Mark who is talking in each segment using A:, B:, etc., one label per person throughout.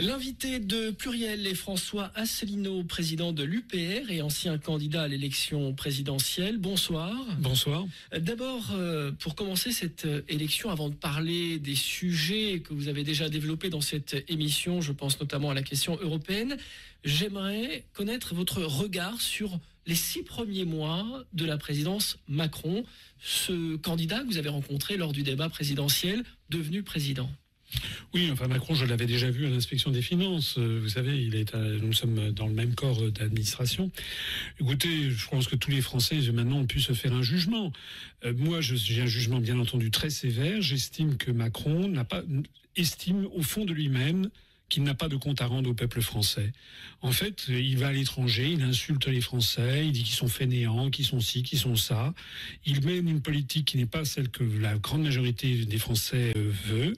A: L'invité de Pluriel est François Asselineau, président de l'UPR et ancien candidat à l'élection présidentielle. Bonsoir.
B: Bonsoir.
A: D'abord, euh, pour commencer cette euh, élection, avant de parler des sujets que vous avez déjà développés dans cette émission, je pense notamment à la question européenne, j'aimerais connaître votre regard sur les six premiers mois de la présidence Macron, ce candidat que vous avez rencontré lors du débat présidentiel devenu président.
B: Oui, enfin Macron, je l'avais déjà vu à l'inspection des finances. Euh, vous savez, nous sommes dans le même corps d'administration. Écoutez, je pense que tous les Français maintenant ont pu se faire un jugement. Euh, moi, j'ai un jugement bien entendu très sévère. J'estime que Macron n'a pas estime au fond de lui-même qu'il n'a pas de compte à rendre au peuple français. En fait, il va à l'étranger, il insulte les Français, il dit qu'ils sont fainéants, qu'ils sont ci, qu'ils sont ça. Il mène une politique qui n'est pas celle que la grande majorité des Français euh, veut.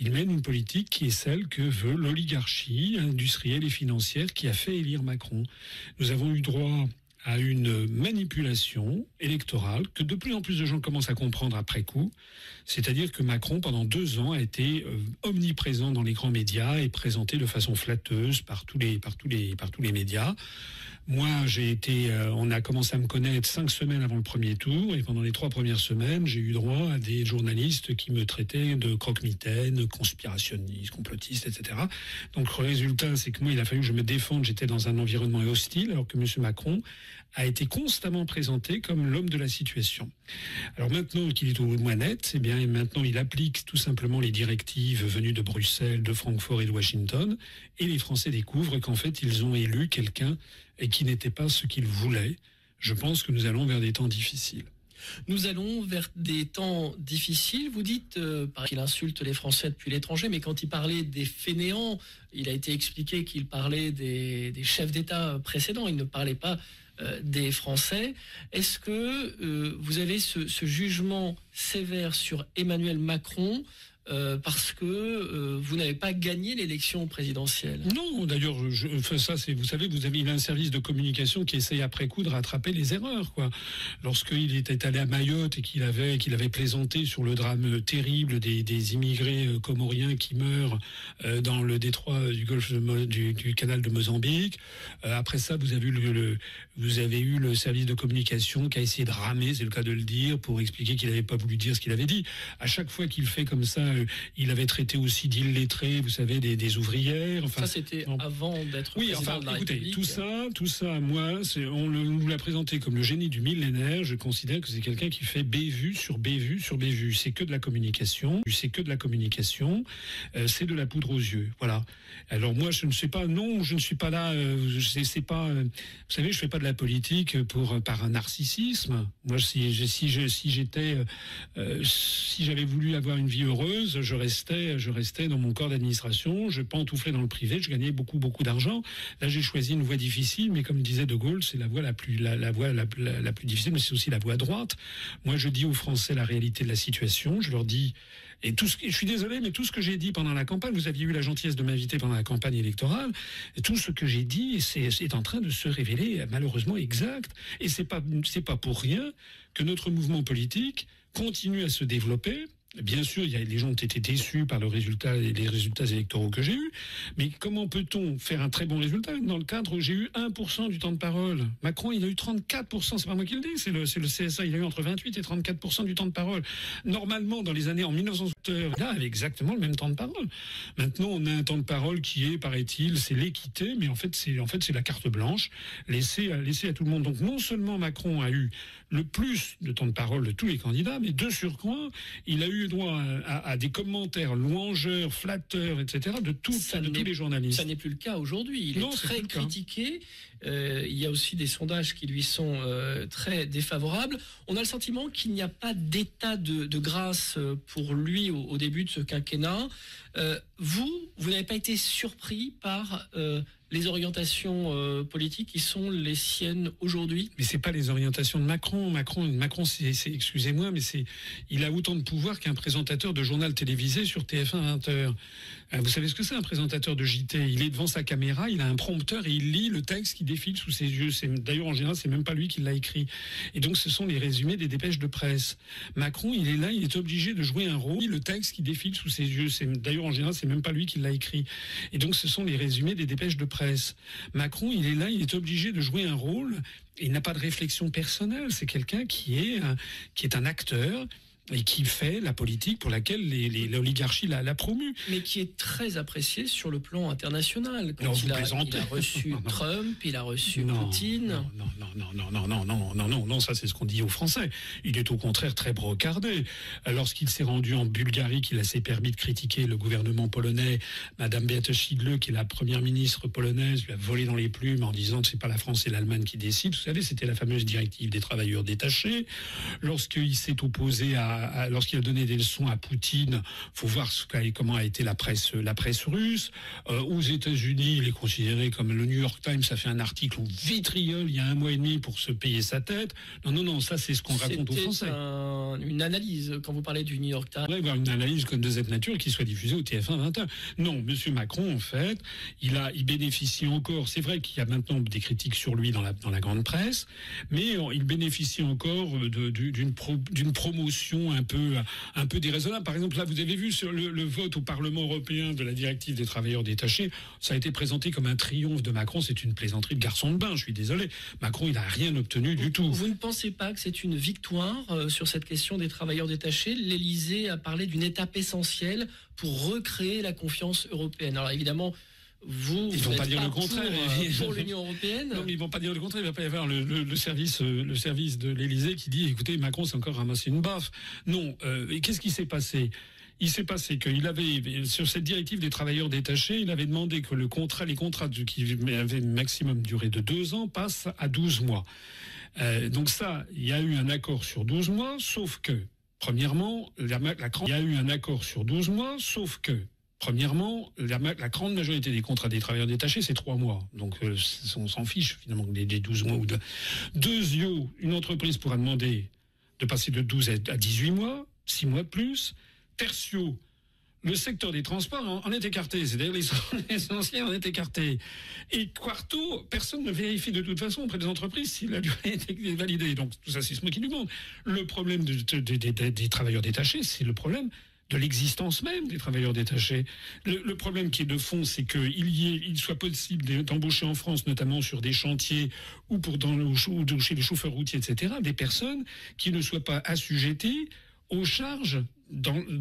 B: Il mène une politique qui est celle que veut l'oligarchie industrielle et financière qui a fait élire Macron. Nous avons eu droit à une manipulation électorale que de plus en plus de gens commencent à comprendre après coup. C'est-à-dire que Macron, pendant deux ans, a été euh, omniprésent dans les grands médias et présenté de façon flatteuse par tous les, par tous les, par tous les médias. Moi, j'ai été, euh, on a commencé à me connaître cinq semaines avant le premier tour, et pendant les trois premières semaines, j'ai eu droit à des journalistes qui me traitaient de croque-mitaine, conspirationniste, complotiste, etc. Donc, le résultat, c'est que moi, il a fallu que je me défende. J'étais dans un environnement hostile, alors que M. Macron a été constamment présenté comme l'homme de la situation. Alors maintenant qu'il est au bout net, c'est bien, maintenant il applique tout simplement les directives venues de Bruxelles, de Francfort et de Washington, et les Français découvrent qu'en fait, ils ont élu quelqu'un qui n'était pas ce qu'ils voulaient. Je pense que nous allons vers des temps difficiles.
A: Nous allons vers des temps difficiles. Vous dites euh, qu'il insulte les Français depuis l'étranger, mais quand il parlait des fainéants, il a été expliqué qu'il parlait des, chefs d'État précédents. Il ne parlait pas des Français. Est-ce que euh, vous avez ce, jugement sévère sur Emmanuel Macron euh, parce que euh, vous n'avez pas gagné l'élection présidentielle.
B: Non, d'ailleurs, ça, c'est, vous savez, vous avez un service de communication qui essaye après coup de rattraper les erreurs, quoi. Lorsqu'il était allé à Mayotte et qu'il avait, qu'il avait plaisanté sur le drame terrible des, immigrés euh, comoriens qui meurent dans le détroit du golfe du, canal de Mozambique. après ça, vous avez eu le, vous avez eu le service de communication qui a essayé de ramer, c'est le cas de le dire, pour expliquer qu'il n'avait pas voulu dire ce qu'il avait dit. À chaque fois qu'il fait comme ça il avait traité aussi d'illettrés, vous savez, des, ouvrières.
A: Enfin, ça, c'était avant d'être
B: oui, enfin, écoutez, Tout ça, tout ça, moi, on nous l'a présenté comme le génie du millénaire. Je considère que c'est quelqu'un qui fait bévue sur bévue sur bévue. C'est que de la communication. C'est que de la communication. Euh, c'est de la poudre aux yeux. Voilà. Alors moi, je ne sais pas. Non, je ne suis pas là. Euh, c'est pas. Euh, vous savez, je fais pas de la politique pour par un narcissisme. Moi, si si si j'étais, si j'avais voulu avoir une vie heureuse je restais, je restais dans mon corps d'administration, je pantouflais dans le privé, je gagnais beaucoup, beaucoup d'argent. Là, j'ai choisi une voie difficile, mais comme disait De Gaulle, c'est la voie la plus, la, voie la, plus difficile, mais c'est aussi la voie droite. Moi, je dis aux Français la réalité de la situation. Je leur dis, et tout ce que, je suis désolé, mais tout ce que j'ai dit pendant la campagne, vous aviez eu la gentillesse de m'inviter pendant la campagne électorale, tout ce que j'ai dit, c'est en train de se révéler malheureusement exact. Et c'est pas, c'est pas pour rien que notre mouvement politique continue à se développer Bien sûr, il y a, les gens ont été déçus par les résultats électoraux que j'ai eus, mais comment peut-on faire un très bon résultat dans le cadre où j'ai eu 1% du temps de parole Macron, il a eu 34%, c'est pas moi qui le dis, c'est le, CSA, il a eu entre 28 et 34% du temps de parole. Normalement, dans les années en 1960, il avait exactement le même temps de parole. Maintenant, on a un temps de parole qui est, paraît-il, c'est l'équité, mais en fait, c'est en fait la carte blanche laissée laissée à tout le monde. Donc non seulement Macron a eu le plus de temps de parole de tous les candidats, mais de surcroît, il a eu droit à, des commentaires louangeurs, flatteurs, etc., de, tout, de tous les journalistes.
A: Ça n'est plus le cas aujourd'hui. Il est très critiqué. Euh, il y a aussi des sondages qui lui sont euh, très défavorables. On a le sentiment qu'il n'y a pas d'état de, grâce euh, pour lui au, début de ce quinquennat. vous, vous n'avez pas été surpris par les orientations euh, politiques qui sont les siennes aujourd'hui
B: Mais c'est pas les orientations de Macron. Macron, Macron, excusez-moi, mais c'est, il a autant de pouvoir qu'un présentateur de journal télévisé sur TF1 20h. Euh, vous savez ce que c'est un présentateur de JT Il est devant sa caméra, il a un prompteur et il lit le texte qui défile sous ses yeux. C'est, d'ailleurs, en général, c'est même pas lui qui l'a écrit. Et donc, ce sont les résumés des dépêches de presse. Macron, il est là, il est obligé de jouer un rôle. Le texte qui défile sous ses yeux. C'est, d'ailleurs, en général, c'est même pas lui qui l'a écrit. Et donc, ce sont les résumés des dépêches de presse. Macron, il est là, il est obligé de jouer un rôle. Il n'a pas de réflexion personnelle. C'est quelqu'un qui est, qui est un acteur et qui fait la politique pour laquelle l'oligarchie l'a promu.
A: Mais qui est très apprécié sur le plan international. Quand il, a, reçu Trump, il a reçu Poutine.
B: Non, non, non, non, non, non, non, non, non, non, ça c'est ce qu'on dit aux Français. Il est au contraire très brocardé. Lorsqu'il s'est rendu en Bulgarie, qu'il a s'est permis de critiquer le gouvernement polonais, Madame Beate Schidle, qui est la première ministre polonaise, lui a volé dans les plumes en disant que c'est pas la France et l'Allemagne qui décident. Vous savez, c'était la fameuse directive des travailleurs détachés. Lorsqu'il s'est opposé à lorsqu'il a donné des leçons à Poutine, faut voir ce comment a été la presse, la presse russe. Euh, aux États-Unis, il est considéré comme le New York Times a fait un article vitriol il y a un mois et demi pour se payer sa tête. Non, non, non, ça c'est ce qu'on raconte aux Français.
A: une analyse quand vous parlez du New York Times.
B: Oui, une analyse comme de cette nature qui soit diffusée au TF1 21. Non, Monsieur Macron, en fait, il a, il bénéficie encore. C'est vrai qu'il y a maintenant des critiques sur lui dans la dans la grande presse, mais il bénéficie encore d'une d'une promotion un peu, un peu déraisonnable. Par exemple, là, vous avez vu sur le, vote au Parlement européen de la directive des travailleurs détachés, ça a été présenté comme un triomphe de Macron. C'est une plaisanterie de garçon de bain, je suis désolé. Macron, il n'a rien obtenu du tout.
A: Vous ne pensez pas que c'est une victoire euh, sur cette question des travailleurs détachés? L'Élysée a parlé d'une étape essentielle pour recréer la confiance européenne. Alors évidemment, vous,
B: ils vont pas dire le contraire.
A: Pour, l'Union européenne.
B: Non, ils vont pas dire le contraire. Il va pas y avoir le, service, euh, le service de l'Élysée qui dit, écoutez, Macron s'est encore ramassé une baffe. Non. Euh, et qu'est-ce qui s'est passé? Il s'est passé qu'il avait, sur cette directive des travailleurs détachés, il avait demandé que le contrat, les contrats qui avaient une maximum durée de deux ans passent à 12 mois. Euh, donc ça, il y a eu un accord sur 12 mois, sauf que, premièrement, la, la, il y a eu un accord sur 12 mois, sauf que, Premièrement, la, grande majorité des contrats des travailleurs détachés, c'est trois mois. Donc, euh, on s'en fiche finalement des, 12 mois ou de. Deuxièmement, une entreprise pourra demander de passer de 12 à 18 mois, 6 mois de plus. Tertio, le secteur des transports en, est écarté. C'est-à-dire les essentiels en est écarté. Et quarto, personne ne vérifie de toute façon auprès des entreprises si la durée est validée. Donc, tout ça, c'est ce qui nous. Le problème des travailleurs détachés, c'est le problème de l'existence même des travailleurs détachés. Le, problème qui est de fond, c'est qu'il soit possible d'embaucher en France, notamment sur des chantiers ou pour dans le, chez les chauffeurs routiers, etc., des personnes qui ne soient pas assujetties aux charges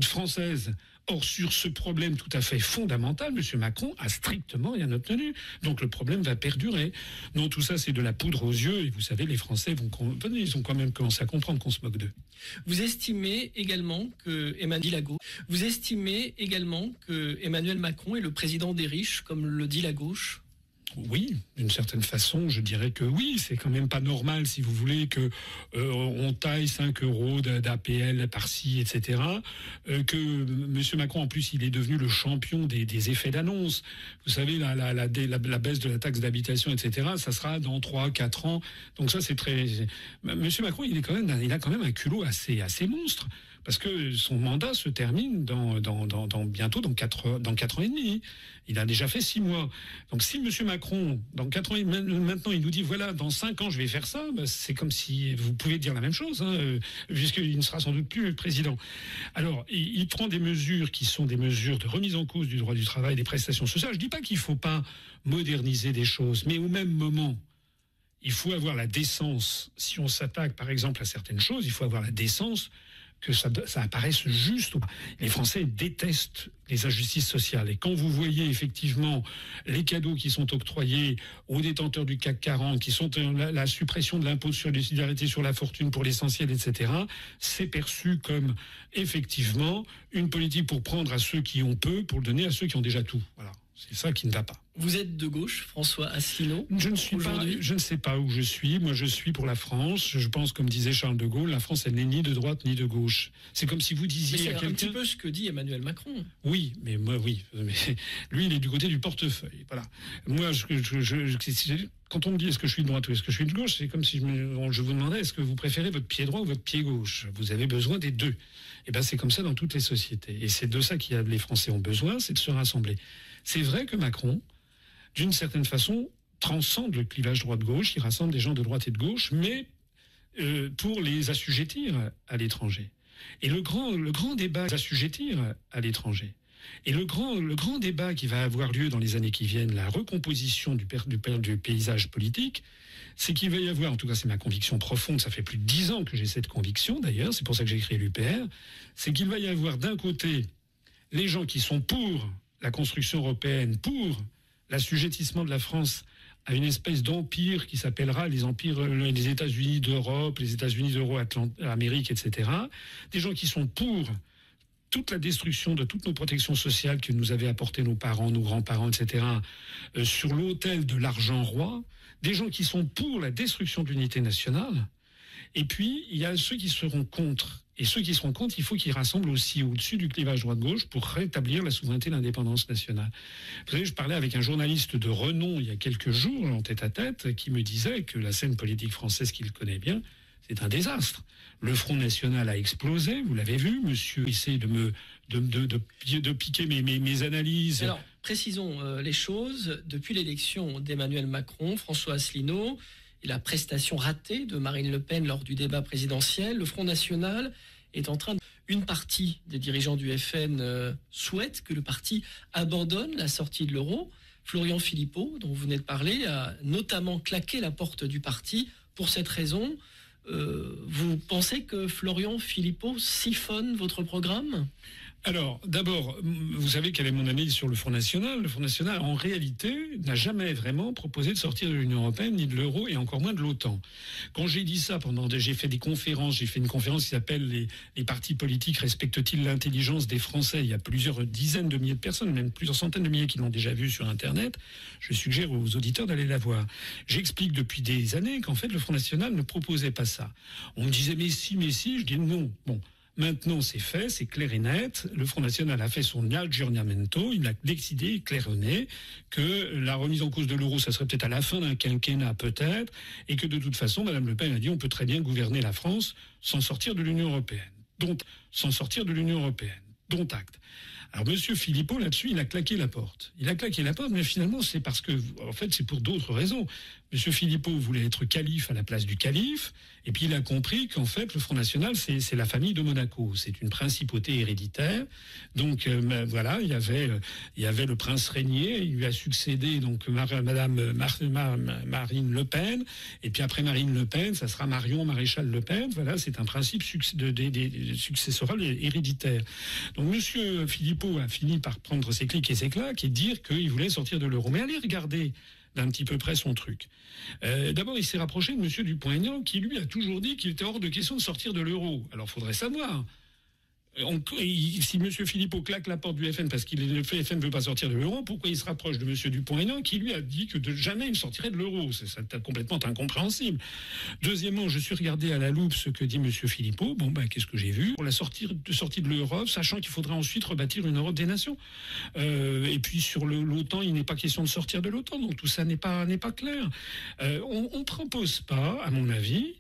B: françaises Or, sur ce problème tout à fait fondamental, M. Macron a strictement rien obtenu. Donc le problème va perdurer. Non, tout ça, c'est de la poudre aux yeux. Et vous savez, les Français vont, ils ont quand même commencé à comprendre qu'on se moque d'eux.
A: Vous estimez également que Emmanuel vous estimez également que Emmanuel Macron est le président des riches, comme le dit la gauche?
B: Oui, d'une certaine façon, je dirais que oui. C'est quand même pas normal, si vous voulez, que euh, on taille 5 euros d'APL par-ci, etc. Euh, que M. Macron, en plus, il est devenu le champion des, effets d'annonce. Vous savez, la, la, baisse de la taxe d'habitation, etc. Ça sera dans 3, 4 ans. Donc ça, c'est très. M. Macron, il a quand même un culot assez, assez monstre parce que son mandat se termine bientôt dans quatre, ans et demi. Il a déjà fait six mois. Donc si M. Macron, maintenant, il nous dit, voilà, dans cinq ans, je vais faire ça, bah, c'est comme si vous pouvez dire la même chose, hein, euh, puisqu'il ne sera sans doute plus président. Alors, il, prend des mesures qui sont des mesures de remise en cause du droit du travail, des prestations sociales. Je dis pas qu'il faut pas moderniser des choses, mais au même moment, il faut avoir la décence, si on s'attaque par exemple à certaines choses, il faut avoir la décence que ça, apparaisse juste. Les Français détestent les injustices sociales. Et quand vous voyez effectivement les cadeaux qui sont octroyés aux détenteurs du CAC 40, qui sont euh, la, suppression de l'impôt sur les solidarités sur la fortune pour l'essentiel, etc., c'est perçu comme effectivement une politique pour prendre à ceux qui ont peu, pour le donner à ceux qui ont déjà tout. Voilà. C'est ça qui ne va pas.
A: Vous êtes de gauche, François Asselineau
B: Je ne suis pas, je ne sais pas où je suis. Moi, je suis pour la France. Je pense, comme disait Charles de Gaulle, la France, elle n'est ni de droite ni de gauche. C'est comme si vous disiez
A: C'est un petit peu ce que dit Emmanuel Macron.
B: Oui, mais moi, oui. Mais lui, il est du côté du portefeuille. Voilà. Moi, je, quand on me dit est-ce que je suis de droite ou est-ce que je suis de gauche, c'est comme si je, je vous demandais est-ce que vous préférez votre pied droit ou votre pied gauche? Vous avez besoin des deux. Et eh ben, c'est comme ça dans toutes les sociétés. Et c'est de ça que les Français ont besoin, c'est de se rassembler. C'est vrai que Macron d'une certaine façon, transcende le clivage droite-gauche, il rassemble des gens de droite et de gauche, mais euh, pour les assujettir à l'étranger. Et le grand, le grand débat, assujettir à l'étranger. Et le grand, débat qui va avoir lieu dans les années qui viennent, la recomposition du paysage politique, c'est qu'il va y avoir, en tout cas c'est ma conviction profonde, ça fait plus de dix ans que j'ai cette conviction d'ailleurs, c'est pour ça que j'ai créé l'UPR, c'est qu'il va y avoir d'un côté les gens qui sont pour la construction européenne, pour l'assujettissement de la France à une espèce d'empire qui s'appellera les empires, euh, les États-Unis d'Europe, les États-Unis d'Euro-Amérique, etc. Des gens qui sont pour toute la destruction de toutes nos protections sociales que nous avaient apportées nos parents, nos grands-parents, etc., euh, sur l'autel de l'argent roi, des gens qui sont pour la destruction de l'unité nationale, et puis il y a ceux qui seront contre et ceux qui seront contre, il faut qu'ils rassemblent aussi au-dessus du clivage droite-gauche pour rétablir la souveraineté et l'indépendance nationale. Vous savez, je parlais avec un journaliste de renom il y a quelques jours, en tête à tête, qui me disait que la scène politique française qu'il connaît bien, c'est un désastre. Le Front National a explosé, vous l'avez vu, monsieur essaie de me de, de, de, piquer mes, mes, mes, analyses.
A: Alors, précisons euh, les choses. Depuis l'élection d'Emmanuel Macron, François Asselineau, et la prestation ratée de Marine Le Pen lors du débat présidentiel, le Front National en train. Une partie des dirigeants du FN euh, souhaite que le parti abandonne la sortie de l'euro. Florian Philippot, dont vous venez de parler, a notamment claqué la porte du parti pour cette raison. Euh, vous pensez que Florian Philippot siphonne votre programme?
B: Alors, d'abord, vous savez quelle est mon analyse sur le Front National. Le Front National, en réalité, n'a jamais vraiment proposé de sortir de l'Union Européenne, ni de l'euro, et encore moins de l'OTAN. Quand j'ai dit ça, pendant, j'ai fait des conférences, j'ai fait une conférence qui s'appelle les, partis politiques respectent-ils l'intelligence des Français? Il y a plusieurs dizaines de milliers de personnes, même plusieurs centaines de milliers qui l'ont déjà vu sur Internet. Je suggère aux auditeurs d'aller la voir. J'explique depuis des années qu'en fait, le Front National ne proposait pas ça. On me disait, mais si, mais si, je dis non. Bon. Maintenant, c'est fait, c'est clair et net. Le Front National a fait son aggiornamento. Il a décidé, clair et net, que la remise en cause de l'euro, ça serait peut-être à la fin d'un quinquennat, peut-être, et que de toute façon, Madame Le Pen a dit on peut très bien gouverner la France sans sortir de l'Union européenne. Donc, sans sortir de l'Union européenne. Dont acte. Alors, Monsieur Philippot, là-dessus, il a claqué la porte. Il a claqué la porte, mais finalement, c'est parce que, en fait, c'est pour d'autres raisons. Monsieur Philippot voulait être calife à la place du calife, et puis il a compris qu'en fait, le Front National, c'est la famille de Monaco. C'est une principauté héréditaire. Donc euh, ben, voilà, il y avait il y avait le prince régnier, il lui a succédé donc Madame Marine Le Pen, et puis après Marine Le Pen, ça sera Marion Maréchal Le Pen. Voilà, c'est un principe de, de, successoral héréditaire. Donc Monsieur Philippot a fini par prendre ses clics et ses claques et dire qu'il voulait sortir de l'euro. Mais allez regarder d'un petit peu près son truc. Euh, d'abord, il s'est rapproché de M. Dupont-Aignan, qui lui a toujours dit qu'il était hors de question de sortir de l'euro. Alors, faudrait savoir si M. Philippot claque la porte du FN parce que le FN ne veut pas sortir de l'euro, pourquoi il se rapproche de M. Dupont-Aignan qui lui a dit que jamais il sortirait de l'euro? C'est complètement incompréhensible. Deuxièmement, je suis regardé à la loupe ce que dit M. Philippot. Bon, ben, qu'est-ce que j'ai vu? Pour la sortie de, sortie de l'Europe, sachant qu'il faudra ensuite rebâtir une Europe des nations. Euh, et puis sur l'OTAN, il n'est pas question de sortir de l'OTAN, donc tout ça n'est pas, pas clair. Euh, on ne propose pas, à mon avis,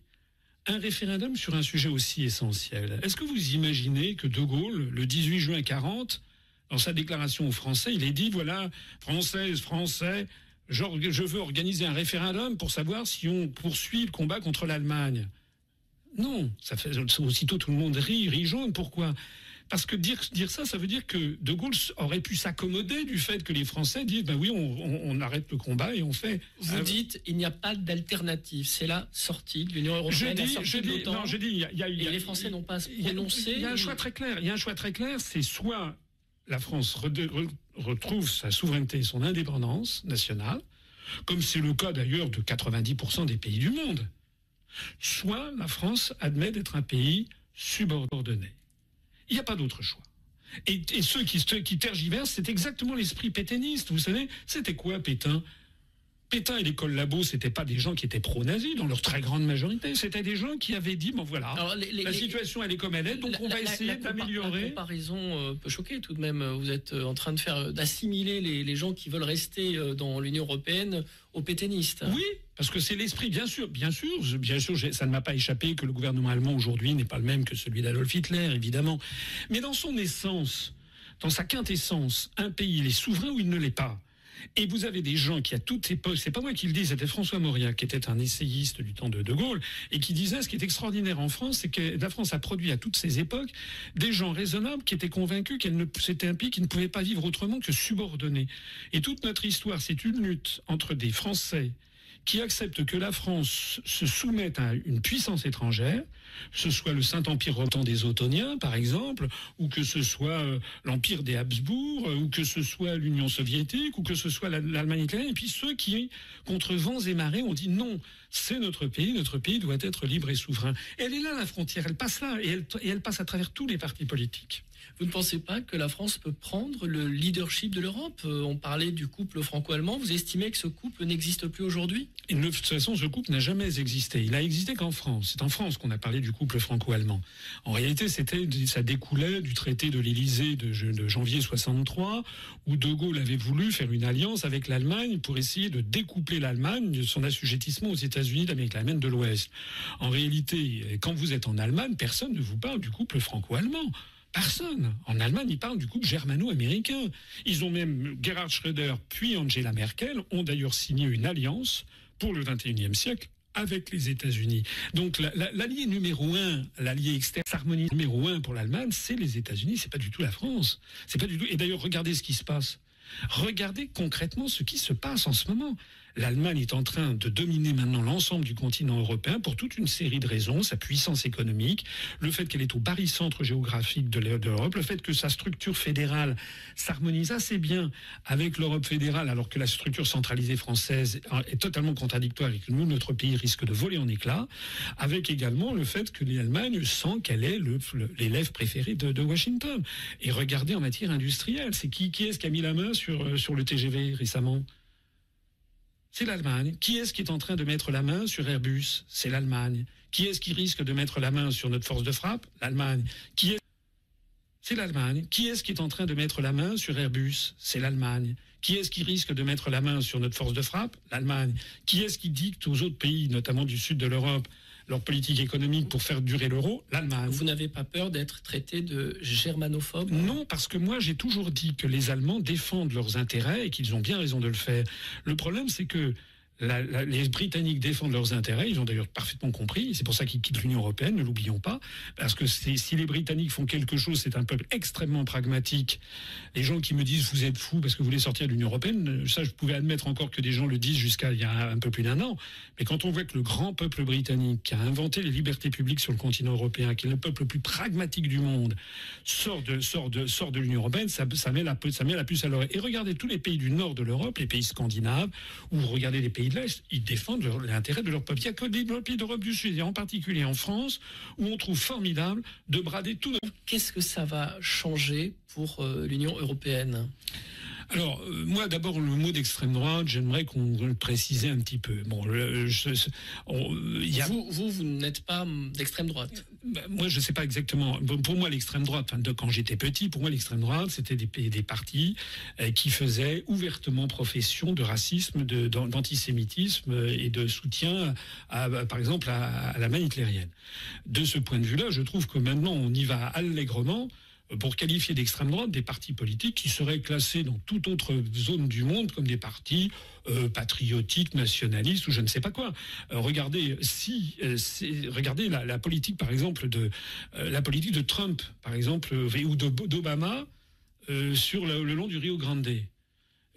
B: un référendum sur un sujet aussi essentiel. Est-ce que vous imaginez que De Gaulle, le 18 juin 40, dans sa déclaration aux Français, il ait dit, voilà, Françaises, Français, je veux organiser un référendum pour savoir si on poursuit le combat contre l'Allemagne. Non, ça fait aussitôt tout le monde rit, rit jaune. Pourquoi? Parce que dire, dire ça, ça veut dire que De Gaulle aurait pu s'accommoder du fait que les Français disent ben oui, on, arrête le combat et on fait.
A: Vous dites il n'y a pas d'alternative. C'est la sortie de l'Union européenne. Je dis, je dis, non, je dis, y a, y a, et les Français n'ont pas à se prononcer.
B: Il y a un choix très clair. Il y a un choix très clair. C'est soit la France retrouve sa souveraineté et son indépendance nationale, comme c'est le cas d'ailleurs de 90% des pays du monde, soit la France admet d'être un pays subordonné. Il n'y a pas d'autre choix. Et, ceux qui, qui tergiversent, c'est exactement l'esprit pétainiste. Vous savez, c'était quoi Pétain? Pétain et l'école Labo, c'était pas des gens qui étaient pro-nazis dans leur très grande majorité. C'était des gens qui avaient dit bon voilà, la situation elle est comme elle est, donc on va essayer d'améliorer.
A: La comparaison euh, peut choquer tout de même. Vous êtes euh, en train de faire d'assimiler les, gens qui veulent rester euh, dans l'Union européenne aux pétainistes.
B: Oui, parce que c'est l'esprit, bien sûr, bien sûr, bien sûr, ça ne m'a pas échappé que le gouvernement allemand aujourd'hui n'est pas le même que celui d'Adolf Hitler, évidemment. Mais dans son essence, dans sa quintessence, un pays, il est souverain ou il ne l'est pas? Et vous avez des gens qui, à toute époque, c'est pas moi qui le dis, c'était François Mauriac, qui était un essayiste du temps de De Gaulle, et qui disait ce qui est extraordinaire en France, c'est que la France a produit à toutes ces époques des gens raisonnables qui étaient convaincus qu'elle ne, c'était un pays qui ne pouvait pas vivre autrement que subordonné. Et toute notre histoire, c'est une lutte entre des Français qui acceptent que la France se soumette à une puissance étrangère, ce soit le Saint-Empire rotant des Ottoniens, par exemple, ou que ce soit euh, l'Empire des Habsbourg, euh, ou que ce soit l'Union soviétique, ou que ce soit l'Allemagne italienne, et puis ceux qui, contre vents et marées, ont dit non, c'est notre pays, notre pays doit être libre et souverain. Elle est là, la frontière, elle passe là, et elle passe à travers tous les partis politiques.
A: Vous ne pensez pas que la France peut prendre le leadership de l'Europe? Euh, On parlait du couple franco-allemand. Vous estimez que ce couple n'existe plus aujourd'hui?
B: De toute façon, ce couple n'a jamais existé. Il a existé qu'en France. C'est en France qu'on a parlé du couple franco-allemand. En réalité, ça découlait du traité de l'Élysée de, de, janvier 63, où De Gaulle avait voulu faire une alliance avec l'Allemagne pour essayer de découpler l'Allemagne de son assujettissement aux États-Unis d'Amérique latine de l'Ouest. En réalité, quand vous êtes en Allemagne, personne ne vous parle du couple franco-allemand. Personne. En Allemagne, ils parlent du couple germano-américain. Ils ont même, Gerhard Schröder puis Angela Merkel ont d'ailleurs signé une alliance pour le 21e siècle avec les États-Unis. Donc l'allié numéro un, l'allié externe, l'harmonie numéro un pour l'Allemagne, c'est les États-Unis, c'est pas du tout la France. C'est pas du tout. Et d'ailleurs, regardez ce qui se passe. Regardez concrètement ce qui se passe en ce moment l'Allemagne est en train de dominer maintenant l'ensemble du continent européen pour toute une série de raisons, sa puissance économique, le fait qu'elle est au barycentre géographique de l'Europe, le fait que sa structure fédérale s'harmonise assez bien avec l'Europe fédérale alors que la structure centralisée française est totalement contradictoire et que nous, notre pays risque de voler en éclats, avec également le fait que l'Allemagne sent qu'elle est l'élève préféré de, Washington. Et regardez en matière industrielle, c'est qui, qui est-ce qui a mis la main sur, euh, sur le TGV récemment? C'est l'Allemagne. Qui est-ce qui est en train de mettre la main sur Airbus? C'est l'Allemagne. Qui est-ce qui risque de mettre la main sur notre force de frappe? L'Allemagne. Qui est c'est l'Allemagne. Qui est-ce qui est en train de mettre la main sur Airbus? C'est l'Allemagne. Qui est-ce qui risque de mettre la main sur notre force de frappe? L'Allemagne. Qui est-ce qui dicte aux autres pays, notamment du sud de l'Europe, leur politique économique pour faire durer l'euro, l'Allemagne.
A: Vous n'avez pas peur d'être traité de germanophobe?
B: Non, parce que moi j'ai toujours dit que les Allemands défendent leurs intérêts et qu'ils ont bien raison de le faire. Le problème c'est que les Britanniques défendent leurs intérêts, ils ont d'ailleurs parfaitement compris, c'est pour ça qu'ils quittent l'Union européenne, ne l'oublions pas, parce que si les Britanniques font quelque chose, c'est un peuple extrêmement pragmatique. Les gens qui me disent vous êtes fous parce que vous voulez sortir de l'Union européenne, ça je pouvais admettre encore que des gens le disent jusqu'à il y a un peu plus d'un an, mais quand on voit que le grand peuple britannique qui a inventé les libertés publiques sur le continent européen, qui est le peuple le plus pragmatique du monde, sort de, sort de, sort de l'Union européenne, ça, met la, ça met la puce à l'oreille. Et regardez tous les pays du nord de l'Europe, les pays scandinaves, ou regardez les pays de l'Est, ils défendent l'intérêt de leur peuple. Il n'y a que des pays d'Europe du Sud, et en particulier en France, où on trouve formidable de brader tout.
A: Qu'est-ce que ça va changer pour euh, l'Union européenne?
B: Alors, euh, moi, d'abord, le mot d'extrême droite, j'aimerais qu'on le précise un petit peu. Bon,
A: vous, vous, vous n'êtes pas d'extrême droite
B: bah, Moi, je ne sais pas exactement. pour moi, l'extrême droite, de, quand j'étais petit, pour moi, l'extrême droite, c'était des, des partis euh, qui faisaient ouvertement profession de racisme, d'antisémitisme et de soutien, à, par exemple, à, à la main hitlérienne. De ce point de vue-là, je trouve que maintenant, on y va allègrement pour qualifier d'extrême droite des partis politiques qui seraient classés dans toute autre zone du monde comme des partis euh, patriotiques, nationalistes ou je ne sais pas quoi. Euh, regardez si, euh, regardez la, politique par exemple de la politique de Trump par exemple ou d'Obama sur le long du Rio Grande.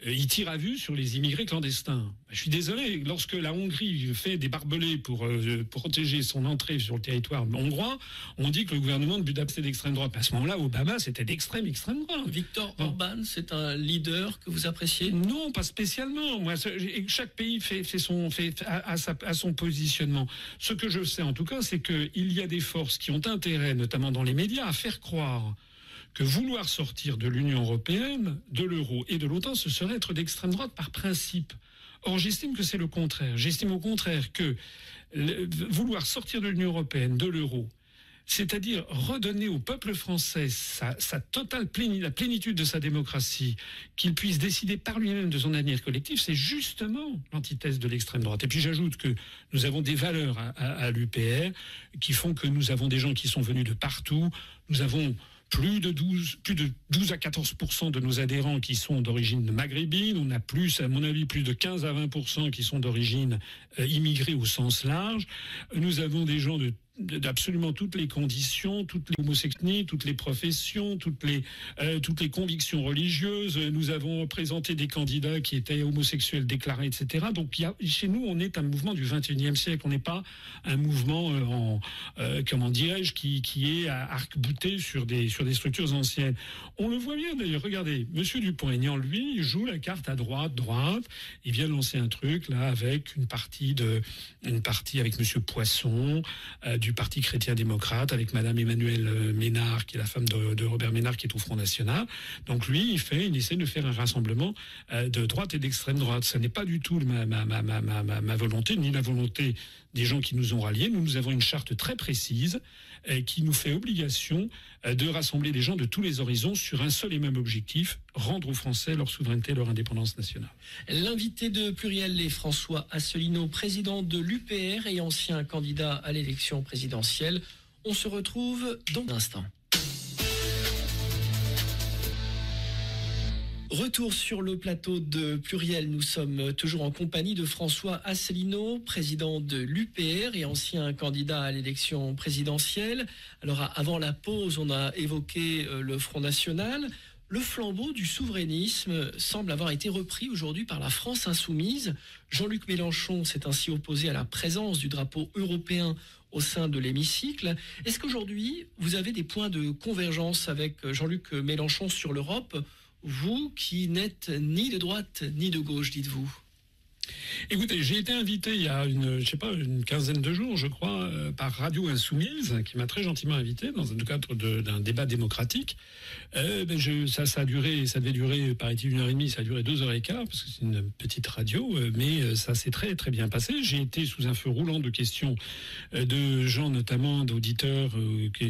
B: Euh, il tire à vue sur les immigrés clandestins. Je suis désolé, lorsque la Hongrie fait des barbelés pour euh, protéger son entrée sur le territoire hongrois, on dit que le gouvernement de Budapest est d'extrême droite. À ce moment-là, Obama, c'était d'extrême extrême droite.
A: Victor Orban, c'est un leader que vous appréciez?
B: Non, pas spécialement. Moi, chaque pays fait, son, fait à, à, son positionnement. Ce que je sais en tout cas, c'est qu'il y a des forces qui ont intérêt, notamment dans les médias, à faire croire que vouloir sortir de l'Union européenne, de l'euro et de l'OTAN, ce serait être d'extrême droite par principe. Or, j'estime que c'est le contraire. J'estime au contraire que vouloir sortir de l'Union européenne, de l'euro, c'est-à-dire redonner au peuple français sa, totale la plénitude de sa démocratie, qu'il puisse décider par lui-même de son avenir collectif, c'est justement l'antithèse de l'extrême droite. Et puis j'ajoute que nous avons des valeurs à, à l'UPR qui font que nous avons des gens qui sont venus de partout, nous avons plus de 12, plus de 12 à 14 de nos adhérents qui sont d'origine maghrébine. On a plus, à mon avis, plus de 15 à 20% qui sont d'origine euh, immigrée au sens large. Nous avons des gens de d'absolument toutes les conditions, toutes les homosexuels, toutes les professions, toutes les, euh, toutes les convictions religieuses. Nous avons présenté des candidats qui étaient homosexuels déclarés, etc. Donc chez nous, on est un mouvement du 21e siècle. On n'est pas un mouvement, euh, en, euh, comment dirais-je, qui, qui est arc-bouté sur des, sur des structures anciennes. On le voit bien d'ailleurs. Regardez, Monsieur Dupont-Aignan, lui, il joue la carte à droite, droite. Il vient lancer un truc là avec une partie de, une partie avec Monsieur Poisson, du Parti chrétien-démocrate avec Madame Emmanuelle euh, Ménard, qui est la femme de, Robert Ménard, qui est au Front National. Donc lui, il fait, il essaie de faire un rassemblement euh, de droite et d'extrême droite. Ce n'est pas du tout ma, ma, volonté, ni la volonté des gens qui nous ont ralliés. Nous, nous avons une charte très précise qui nous fait obligation de rassembler des gens de tous les horizons sur un seul et même objectif, rendre aux Français leur souveraineté, leur indépendance nationale.
A: L'invité de Pluriel est François Asselineau, président de l'UPR et ancien candidat à l'élection présidentielle on se retrouve dans un instant. Retour sur le plateau de Pluriel. Nous sommes toujours en compagnie de François Asselineau, président de l'UPR et ancien candidat à l'élection présidentielle. Alors, avant la pause, on a évoqué euh, le Front National. Le flambeau du souverainisme semble avoir été repris aujourd'hui par la France insoumise. Jean-Luc Mélenchon s'est ainsi opposé à la présence du drapeau européen au sein de l'hémicycle. Est-ce qu'aujourd'hui, vous avez des points de convergence avec Jean-Luc Mélenchon sur l'Europe, vous qui n'êtes ni de droite ni de gauche, dites-vous
B: Écoutez, j'ai été invité il y a une, je sais pas, une quinzaine de jours, je crois, euh, par Radio Insoumise, qui m'a très gentiment invité dans le cadre d'un débat démocratique. Euh, ben ça, ça a duré, ça devait durer, paraît-il, une heure et demie, ça a duré deux heures et quart, parce que c'est une petite radio, euh, mais ça s'est très très bien passé. J'ai été sous un feu roulant de questions de gens, notamment d'auditeurs,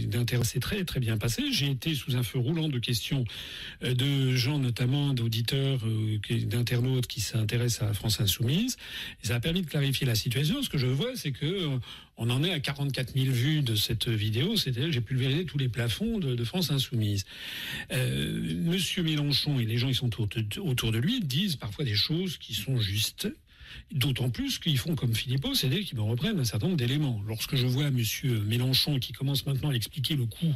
B: d'intéressés très très bien passé. J'ai été sous un feu roulant de questions de gens, notamment d'auditeurs, d'internautes qui s'intéressent à France Insoumise et ça a permis de clarifier la situation. Ce que je vois, c'est que euh, on en est à 44 000 vues de cette vidéo. C'est-à-dire j'ai pulvérisé tous les plafonds de, France Insoumise. Euh, Monsieur Mélenchon et les gens qui sont autour de lui disent parfois des choses qui sont justes D'autant plus qu'ils font comme Philippot, c'est-à-dire qu'ils me reprennent un certain nombre d'éléments. Lorsque je vois M. Mélenchon qui commence maintenant à expliquer le coût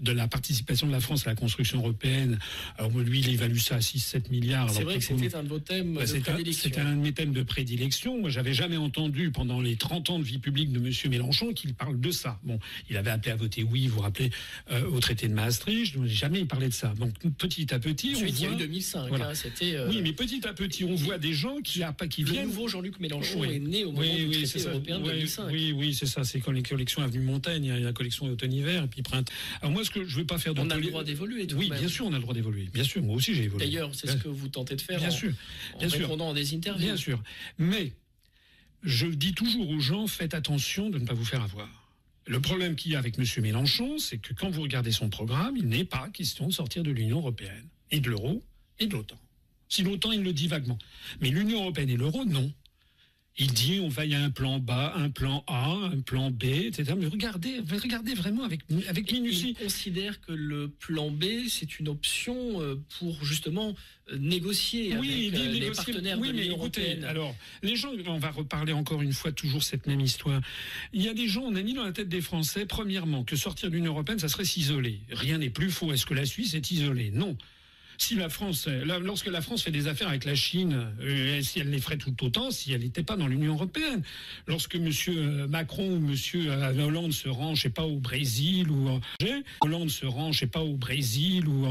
B: de la participation de la France à la construction européenne, alors lui, il évalue ça à 6-7 milliards.
A: C'est vrai que c'était un de vos thèmes bah, de prédilection.
B: C'était un de mes thèmes de prédilection. Moi, j'avais jamais entendu pendant les 30 ans de vie publique de M. Mélenchon qu'il parle de ça. Bon, il avait appelé à voter oui, vous vous rappelez, euh, au traité de Maastricht. Jamais il parlait de ça. Donc petit à petit,
A: on voit... 2005, hein,
B: euh, Oui, mais petit à petit, on voit des gens qui, qui viennent
A: nouveau Jean-Luc Mélenchon est né au moment du traité européen de 2005.
B: Oui, oui, c'est ça. C'est quand les collections Avenue Montaigne, il y a la collection automne-hiver, et puis printemps. Alors moi, ce que je ne veux pas faire...
A: On a le droit d'évoluer,
B: Oui, bien sûr, on a le droit d'évoluer. Bien sûr, moi aussi j'ai évolué.
A: D'ailleurs, c'est ce que vous tentez de faire bien en, sûr, bien répondant à des interviews.
B: Bien sûr. Mais je dis toujours aux gens, faites attention de ne pas vous faire avoir. Le problème qu'il y a avec M. Mélenchon, c'est que quand vous regardez son programme, il n'est pas question de sortir de l'Union européenne, et de l'euro, et de l'OTAN. Si l'OTAN, il le dit vaguement. Mais l'Union européenne et l'euro, non. Il dit on va y a un plan bas, un plan A, un plan B, etc. Mais regardez, regardez vraiment avec, avec minutie.
A: Il considère que le plan B, c'est une option euh, pour justement euh, négocier oui, avec euh, les partenaires oui, de l'Union européenne.
B: Alors, les gens, on va reparler encore une fois toujours cette même histoire. Il y a des gens, on a mis dans la tête des Français, premièrement, que sortir de l'Union européenne, ça serait s'isoler. Rien n'est plus faux. Est-ce que la Suisse est isolée? Non. Si la France, lorsque la France fait des affaires avec la Chine, euh, si elle les ferait tout autant si elle n'était pas dans l'Union européenne. Lorsque M. Euh, Macron ou M. Euh, Hollande se rend, je sais pas, au Brésil ou Hollande se rend, je sais pas, au Brésil ou,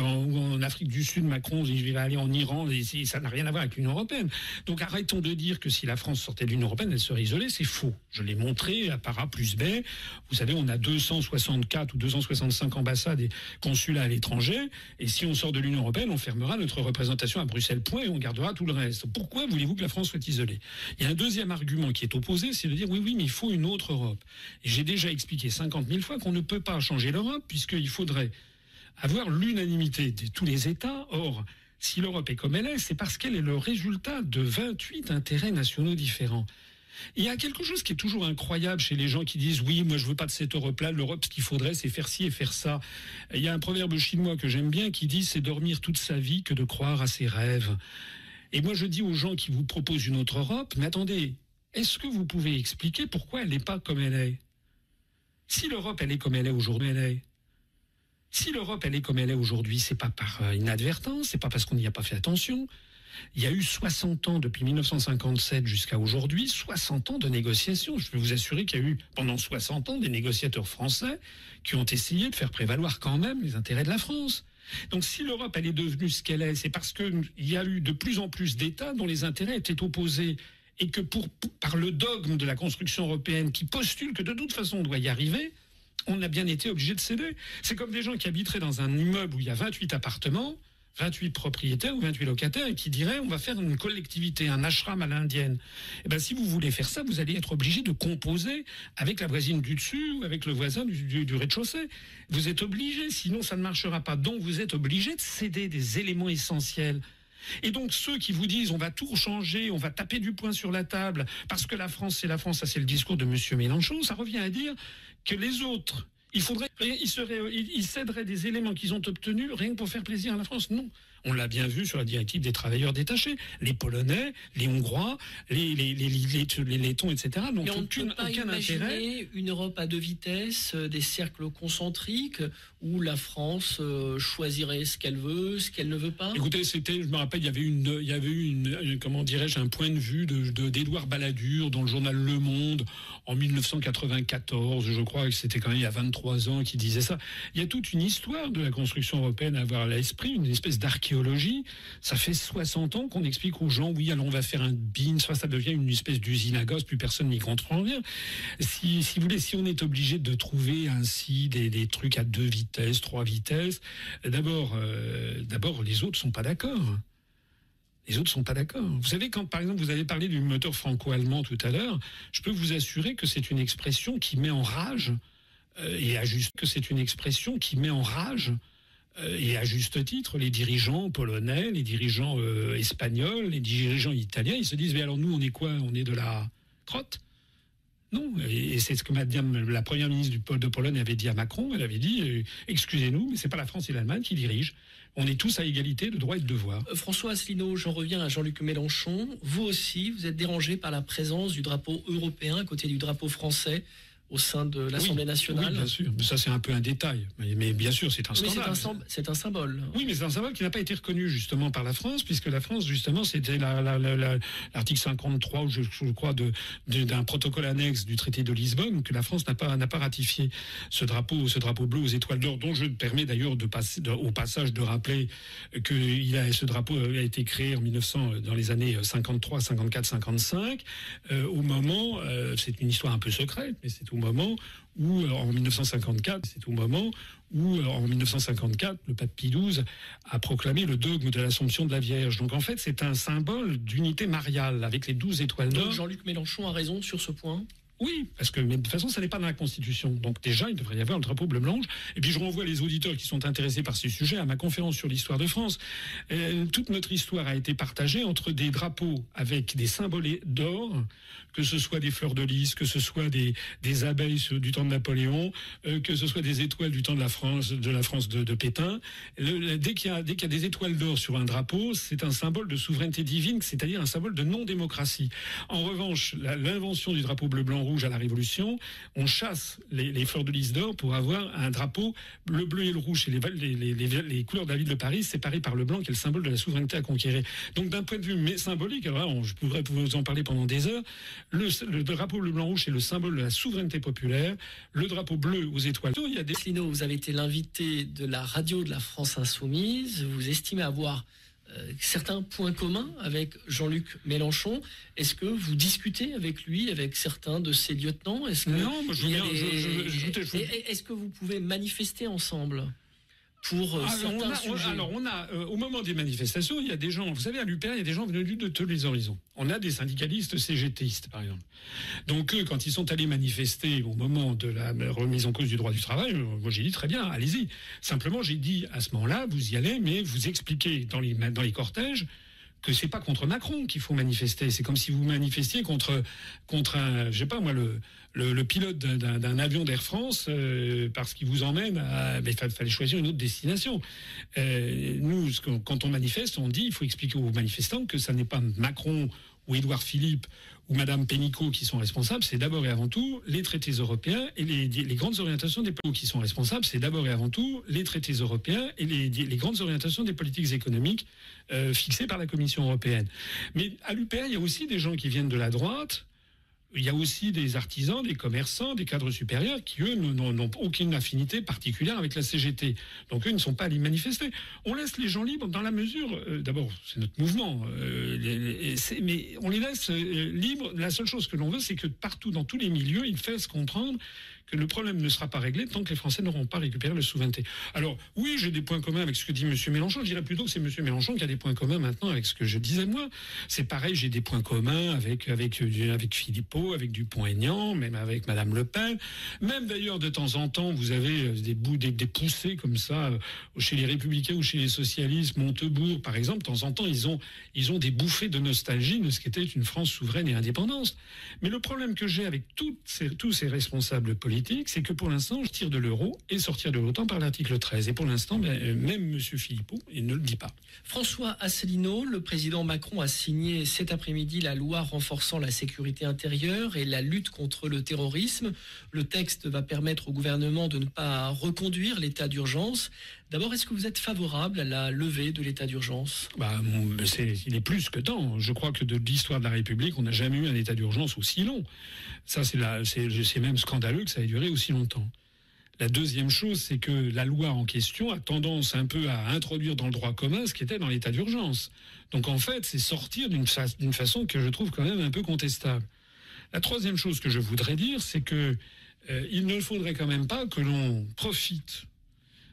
B: en, Afrique du Sud, Macron, il va aller en Iran, et ça n'a rien à voir avec l'Union européenne. Donc arrêtons de dire que si la France sortait de l'Union européenne, elle serait isolée, c'est faux. Je l'ai montré à Para plus B. Vous savez, on a 264 ou 265 ambassades et consulats à l'étranger, et si on sort de l'Union européenne, on fermera notre représentation à Bruxelles, point, et on gardera tout le reste. Pourquoi voulez-vous que la France soit isolée? Il y a un deuxième argument qui est opposé, c'est de dire oui, oui, mais il faut une autre Europe. J'ai déjà expliqué 50 000 fois qu'on ne peut pas changer l'Europe, puisqu'il faudrait avoir l'unanimité de tous les États. Or, si l'Europe est comme elle est, c'est parce qu'elle est le résultat de 28 intérêts nationaux différents. Il y a quelque chose qui est toujours incroyable chez les gens qui disent oui, moi je veux pas de cette Europe-là, l'Europe ce qu'il faudrait c'est faire ci et faire ça. Il y a un proverbe chinois que j'aime bien qui dit c'est dormir toute sa vie que de croire à ses rêves. Et moi je dis aux gens qui vous proposent une autre Europe, mais attendez, est-ce que vous pouvez expliquer pourquoi elle n'est pas comme elle est? Si l'Europe elle est comme elle est aujourd'hui, elle est. Si l'Europe elle est comme elle est aujourd'hui, c'est pas par inadvertance, c'est pas parce qu'on n'y a pas fait attention, il y a eu 60 ans, depuis 1957 jusqu'à aujourd'hui, 60 ans de négociations. Je peux vous assurer qu'il y a eu pendant 60 ans des négociateurs français qui ont essayé de faire prévaloir quand même les intérêts de la France. Donc si l'Europe elle est devenue ce qu'elle est, c'est parce qu'il y a eu de plus en plus d'États dont les intérêts étaient opposés et que par le dogme de la construction européenne qui postule que de toute façon on doit y arriver, on a bien été obligé de céder. C'est comme des gens qui habiteraient dans un immeuble où il y a 28 appartements 28 propriétaires ou 28 locataires et qui diraient on va faire une collectivité, un ashram à l'indienne. Eh ben, si vous voulez faire ça, vous allez être obligé de composer avec la voisine du dessus ou avec le voisin du, du rez-de-chaussée. Vous êtes obligé, sinon ça ne marchera pas. Donc vous êtes obligé de céder des éléments essentiels. Et donc ceux qui vous disent on va tout changer, on va taper du poing sur la table parce que la France c'est la France, ça c'est le discours de Monsieur Mélenchon, ça revient à dire que les autres il faudrait, il serait, céderait des éléments qu'ils ont obtenus rien que pour faire plaisir à la France. Non. On l'a bien vu sur la directive des travailleurs détachés. Les Polonais, les Hongrois, les, les, les, les, Lettons, etc.
A: Donc, on aucune, ne peut pas aucun imaginer une Europe à deux vitesses, euh, des cercles concentriques où la France euh, choisirait ce qu'elle veut, ce qu'elle ne veut pas?
B: Écoutez, c'était, je me rappelle, il y avait une, il y avait une, comment dirais-je, un point de vue de, d'Édouard Balladur dans le journal Le Monde en 1994, je crois que c'était quand même il y a 23 ans qui disait ça. Il y a toute une histoire de la construction européenne à avoir à l'esprit, une espèce d'archéologie ça fait 60 ans qu'on explique aux gens, oui, alors on va faire un bin, soit ça devient une espèce d'usine à gosses, plus personne n'y comprend rien. Si, vous voulez, si on est obligé de trouver ainsi des, trucs à deux vitesses, trois vitesses, d'abord, euh, d'abord, les autres sont pas d'accord. Les autres sont pas d'accord. Vous savez, quand par exemple vous avez parlé du moteur franco-allemand tout à l'heure, je peux vous assurer que c'est une expression qui met en rage, euh, et à juste que c'est une expression qui met en rage euh, et à juste titre, les dirigeants polonais, les dirigeants euh, espagnols, les dirigeants italiens, ils se disent, mais alors nous, on est quoi? On est de la crotte? Non. Et, c'est ce que la première ministre de Pologne avait dit à Macron. Elle avait dit, euh, excusez-nous, mais c'est pas la France et l'Allemagne qui dirigent. On est tous à égalité de droits et de devoirs.
A: François Asselineau, j'en reviens à Jean-Luc Mélenchon. Vous aussi, vous êtes dérangé par la présence du drapeau européen à côté du drapeau français au sein de l'Assemblée nationale.
B: Oui, bien sûr. Mais ça, c'est un peu un détail. Mais, bien sûr, c'est un scandale.
A: C'est un, symbole.
B: Oui, mais c'est un symbole qui n'a pas été reconnu justement par la France, puisque la France, justement, c'était l'article 53, je, je crois, d'un protocole annexe du traité de Lisbonne, que la France n'a pas, pas ratifié ce drapeau, ce drapeau bleu aux étoiles d'or, dont je me permets d'ailleurs de passer, au passage de rappeler que il a, ce drapeau a été créé en 1900, dans les années 53, 54, 55, au moment, euh, c'est une histoire un peu secrète, mais c'est au moment où, euh, en 1954, c'est au moment où, en 1954, le pape Pie XII a proclamé le dogme de l'Assomption de la Vierge. Donc en fait, c'est un symbole d'unité mariale avec les douze étoiles d'or.
A: Jean-Luc Mélenchon a raison sur ce point?
B: Oui, parce que de toute façon, ça n'est pas dans la Constitution. Donc déjà, il devrait y avoir le drapeau bleu-blanche. Et puis je renvoie les auditeurs qui sont intéressés par ces sujets à ma conférence sur l'histoire de France. Euh, toute notre histoire a été partagée entre des drapeaux avec des symboles d'or, que ce soit des fleurs de lys, que ce soit des, abeilles du temps de Napoléon, euh, que ce soit des étoiles du temps de la France, de la France de, Pétain. dès qu'il y qu'il y a des étoiles d'or sur un drapeau, c'est un symbole de souveraineté divine, c'est-à-dire un symbole de non-démocratie. En revanche, l'invention du drapeau bleu-blanc à la Révolution, on chasse les, fleurs de lys d'or pour avoir un drapeau le bleu et le rouge et les, les, couleurs de la ville de Paris séparées par le blanc qui est le symbole de la souveraineté à conquérir. Donc d'un point de vue mais symbolique, alors je pourrais vous en parler pendant des heures, le, drapeau bleu blanc rouge est le symbole de la souveraineté populaire, le drapeau bleu aux étoiles.
A: Il y a des... vous avez été l'invité de la radio de la France Insoumise, vous estimez avoir certains points communs avec Jean-Luc Mélenchon. Est-ce que vous discutez avec lui, avec certains de ses lieutenants? Est-ce que
B: Non, je,
A: je, Est-ce que vous pouvez manifester ensemble? Pour euh,
B: alors, on a, euh, au moment des manifestations, il y a des gens, vous savez, à l'UPR, il y a des gens venus de tous les horizons. On a des syndicalistes CGTistes, par exemple. Donc, eux, quand ils sont allés manifester au moment de la remise en cause du droit du travail, euh, moi j'ai dit très bien, allez-y. Simplement, j'ai dit à ce moment-là, vous y allez, mais vous expliquez dans les, dans les cortèges que c'est pas contre Macron qu'il faut manifester. C'est comme si vous manifestiez contre contre un, je sais pas moi, le le, pilote d'un avion d'Air France euh, parce qu'il vous emmène à. Il fallait choisir une autre destination. Euh, nous, quand on manifeste, on dit il faut expliquer aux manifestants que ça n'est pas Macron ou Édouard Philippe ou Madame Pénicaud qui sont responsables, c'est d'abord et avant tout les traités européens et les, grandes orientations des qui sont responsables, c'est d'abord et avant tout les traités européens et les, grandes orientations des politiques économiques euh, fixées par la Commission européenne. Mais à l'UPR, il y a aussi des gens qui viennent de la droite, il y a aussi des artisans, des commerçants, des cadres supérieurs qui, eux, n'ont aucune affinité particulière avec la CGT. Donc, eux ne sont pas allés manifester. On laisse les gens libres dans la mesure, euh, d'abord, c'est notre mouvement, euh, mais on les laisse euh, libres. La seule chose que l'on veut, c'est que partout, dans tous les milieux, ils fassent comprendre le problème ne sera pas réglé tant que les Français n'auront pas récupéré le souveraineté. Alors, oui, j'ai des points communs avec ce que dit M. Mélenchon. Je dirais plutôt que c'est M. Mélenchon qui a des points communs maintenant avec ce que je disais moi. C'est pareil, j'ai des points communs avec, avec, avec Philippot, avec Dupont-Aignan, même avec Mme Le Pen. Même d'ailleurs, de temps en temps, vous avez euh, des, bouts, des, poussées comme ça euh, chez les Républicains ou chez les socialistes. Montebourg, par exemple, de temps en temps, ils ont, ils ont des bouffées de nostalgie de ce qu'était une France souveraine et indépendante. Mais le problème que j'ai avec toutes tous ces responsables politiques, c'est que pour l'instant, je tire de l'euro et sortir de l'OTAN par l'article 13. Et pour l'instant, ben, même M. Philippot, il ne le dit pas.
A: François Asselineau, le président Macron a signé cet après-midi la loi renforçant la sécurité intérieure et la lutte contre le terrorisme. Le texte va permettre au gouvernement de ne pas reconduire l'état d'urgence. D'abord, est-ce que vous êtes favorable à la levée de l'état d'urgence?
B: Bah, Il est plus que temps. Je crois que de l'histoire de la République, on n'a jamais eu un état d'urgence aussi long. Ça, c'est même scandaleux que ça ait duré aussi longtemps. La deuxième chose, c'est que la loi en question a tendance un peu à introduire dans le droit commun ce qui était dans l'état d'urgence. Donc en fait, c'est sortir d'une façon que je trouve quand même un peu contestable. La troisième chose que je voudrais dire, c'est que euh, il ne faudrait quand même pas que l'on profite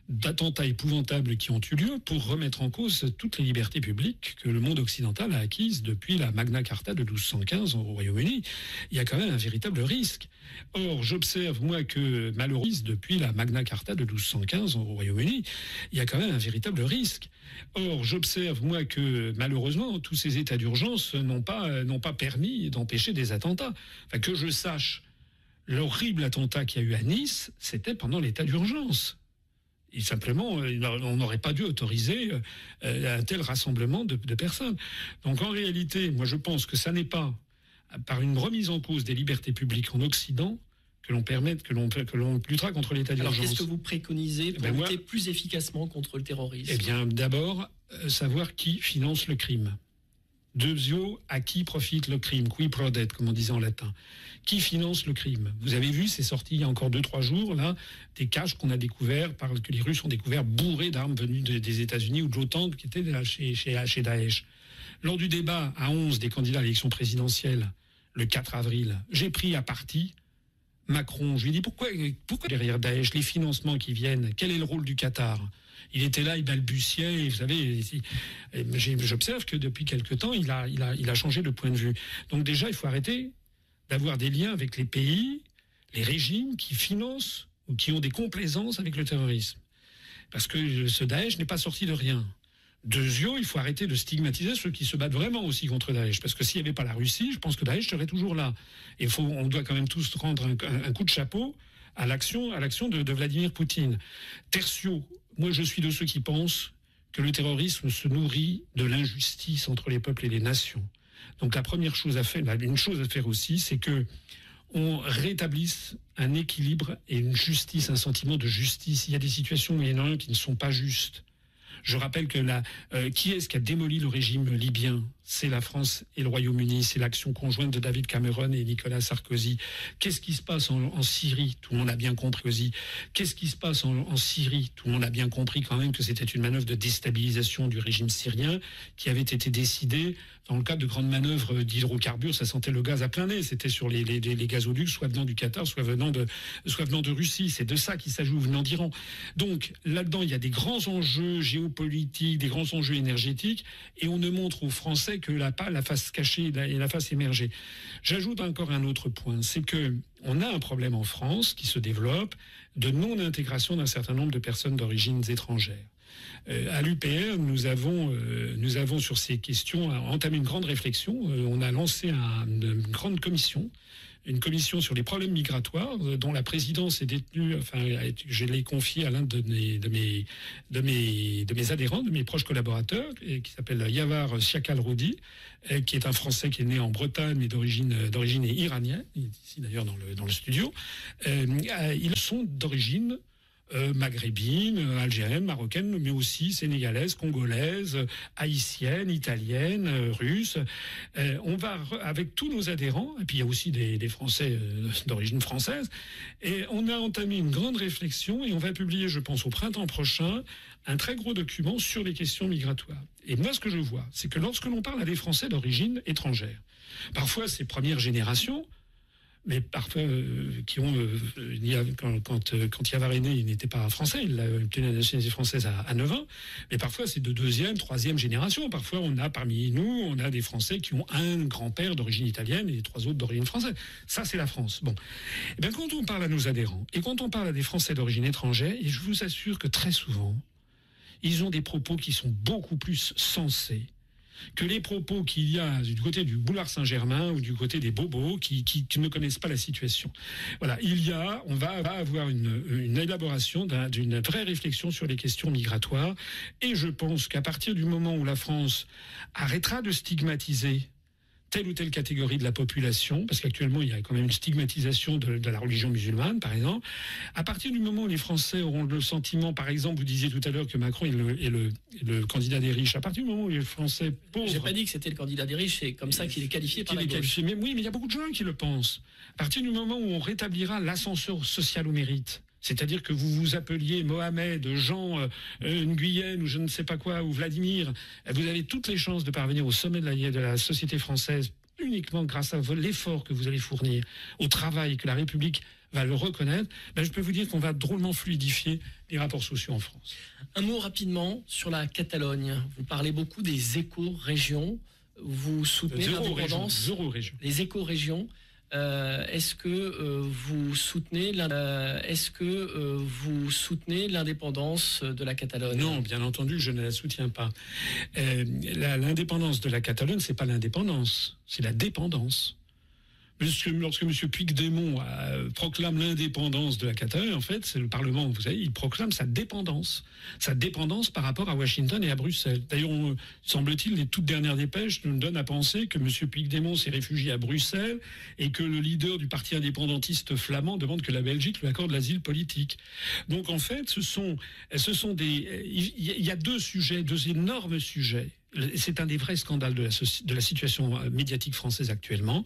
B: d'attentats épouvantables qui ont eu lieu pour remettre en cause toutes les libertés publiques que le monde occidental a acquises depuis la Magna Carta de 1215 au Royaume-Uni. Il y a quand même un véritable risque. Or, j'observe, moi, que malheureusement, depuis la Magna Carta de 1215 au Royaume-Uni, il y a quand même un véritable risque. Or, j'observe, moi, que malheureusement, tous ces états d'urgence n'ont pas, n'ont pas permis d'empêcher des attentats. Enfin, que je sache, l'horrible attentat qu'il y a eu à Nice, c'était pendant l'état d'urgence. Et simplement, euh, on n'aurait pas dû autoriser euh, un tel rassemblement de, personnes. Donc en réalité, moi je pense que ça n'est pas par une remise en cause des libertés publiques en Occident que l'on permette, que l'on que l'on luttera contre l'état d'urgence.
A: Alors qu'est-ce que vous préconisez pour ben lutter plus efficacement contre le terrorisme?
B: Eh bien, d'abord, euh, savoir qui finance le crime. Deuxio, à qui profite le crime? Qui prodet, comme on disait en latin? Qui finance le crime? Vous avez vu, c'est sorti il y a encore deux, trois jours, là, des caches qu'on a découverts, que les Russes ont découvert bourrés d'armes venues des États-Unis ou de l'OTAN qui étaient chez, chez, chez Daesh. Lors du débat à 11 des candidats à l'élection présidentielle, le 4 avril, j'ai pris à partie Macron. Je lui ai dit pourquoi, pourquoi derrière Daesh, les financements qui viennent, quel est le rôle du Qatar? Il était là, il balbutiait. Vous savez, j'observe que depuis quelque temps, il a, il, a, il a changé de point de vue. Donc déjà, il faut arrêter d'avoir des liens avec les pays, les régimes qui financent ou qui ont des complaisances avec le terrorisme. Parce que ce Daesh n'est pas sorti de rien. Deuxièmement, il faut arrêter de stigmatiser ceux qui se battent vraiment aussi contre Daesh. Parce que s'il n'y avait pas la Russie, je pense que Daesh serait toujours là. Et faut, on doit quand même tous rendre un, coup de chapeau à l'action, à l'action de, de, Vladimir Poutine. Tertio, moi, je suis de ceux qui pensent que le terrorisme se nourrit de l'injustice entre les peuples et les nations. Donc la première chose à faire, une chose à faire aussi, c'est que on rétablisse un équilibre et une justice, un sentiment de justice. Il y a des situations où il y en a qui ne sont pas justes. Je rappelle que la, euh, qui est-ce qui a démoli le régime libyen? C'est la France et le Royaume-Uni, c'est l'action conjointe de David Cameron et Nicolas Sarkozy. Qu'est-ce qui se passe en, Syrie? Tout le monde a bien compris. Qu'est-ce qui se passe en, Syrie? Tout le monde a bien compris quand même que c'était une manœuvre de déstabilisation du régime syrien qui avait été décidée dans le cadre de grandes manœuvres d'hydrocarbures. Ça sentait le gaz à plein nez. C'était sur les, gazoducs, soit venant du Qatar, soit venant de, soit venant de Russie. C'est de ça qu'il s'agit, venant d'Iran. Donc là-dedans, il y a des grands enjeux géopolitiques, des grands enjeux énergétiques, et on ne montre aux Français que la, la face cachée et la face émergée. J'ajoute encore un autre point, c'est que on a un problème en France qui se développe de non-intégration d'un certain nombre de personnes d'origine étrangères. Euh, à l'UPR, nous avons, euh, nous avons sur ces questions entamé une grande réflexion. Euh, on a lancé une grande commission une commission sur les problèmes migratoires euh, dont la présidence est détenue, enfin, je l'ai confiée à l'un de mes, de, mes, de, mes, de mes adhérents, de mes proches collaborateurs, et qui s'appelle Yavar Siakal Roudi, euh, qui est un Français qui est né en Bretagne, mais d'origine, d'origine iranienne, ici d'ailleurs dans le, dans le studio. Euh, ils sont d'origine euh, maghrébines, euh, algériennes, marocaines, mais aussi sénégalaises, congolaises, haïtiennes, italiennes, euh, russes. on va avec tous nos adhérents, et puis il y a aussi des, Français d'origine française, et on a entamé une grande réflexion et on va publier, je pense, au printemps prochain, un très gros document sur les questions migratoires. Et moi, ce que je vois, c'est que lorsque l'on parle à des Français d'origine étrangère, parfois ces premières générations, mais parfois euh, qui ont euh, quand quand, euh, quand il n'était pas français, il a obtenu la nationalité française à, 9 ans. Mais parfois c'est de deuxième, troisième génération. Parfois on a parmi nous, on a des Français qui ont un grand-père d'origine italienne et trois autres d'origine française. Ça c'est la France. Bon, eh quand on parle à nos adhérents et quand on parle à des Français d'origine étrangère, et je vous assure que très souvent, ils ont des propos qui sont beaucoup plus sensés que les propos qu'il y a du côté du boulevard Saint-Germain ou du côté des bobos qui, ne connaissent pas la situation. Voilà, il y a, on va, avoir une, une élaboration d'une vraie réflexion sur les questions migratoires. Et je pense qu'à partir du moment où la France arrêtera de stigmatiser telle ou telle catégorie de la population, parce qu'actuellement il y a quand même une stigmatisation de, la religion musulmane, par exemple. À partir du moment où les Français auront le sentiment, par exemple, vous disiez tout à l'heure que Macron est le, le, candidat des riches. À partir du moment où les Français pauvres,
A: j'ai pas dit que c'était le candidat des riches, c'est comme ça qu'il est qualifié par la
B: Qualifié. Mais oui, mais il y a beaucoup de gens qui le pensent. À partir du moment où on rétablira l'ascenseur social au mérite, c'est-à-dire que vous vous appeliez Mohamed, Jean, euh, Nguyen ou je ne sais pas quoi, ou Vladimir, vous avez toutes les chances de parvenir au sommet de la, de la société française uniquement grâce à l'effort que vous allez fournir, au travail que la République va le reconnaître, ben je peux vous dire qu'on va drôlement fluidifier les rapports sociaux en France.
A: Un mot rapidement sur la Catalogne. Vous parlez beaucoup des éco-régions. Vous soutenez l'indépendance. Les éco-régions. Euh, est-ce que euh, vous soutenez euh, est-ce que vous soutenez l'indépendance de la Catalogne?
B: Non, bien entendu, je ne la soutiens pas. l'indépendance de la Catalogne, c'est pas l'indépendance, c'est la dépendance lorsque M. Puigdemont euh, proclame l'indépendance de la Catalogne, en fait, c'est le Parlement, vous savez, il proclame sa dépendance. Sa dépendance par rapport à Washington et à Bruxelles. D'ailleurs, semble-t-il, les toutes dernières dépêches nous donnent à penser que M. Puigdemont s'est réfugié à Bruxelles et que le leader du parti indépendantiste flamand demande que la Belgique lui accorde l'asile politique. Donc, en fait, ce sont, ce sont des. Il y a deux sujets, deux énormes sujets c'est un des vrais scandales de la, situation euh, médiatique française actuellement.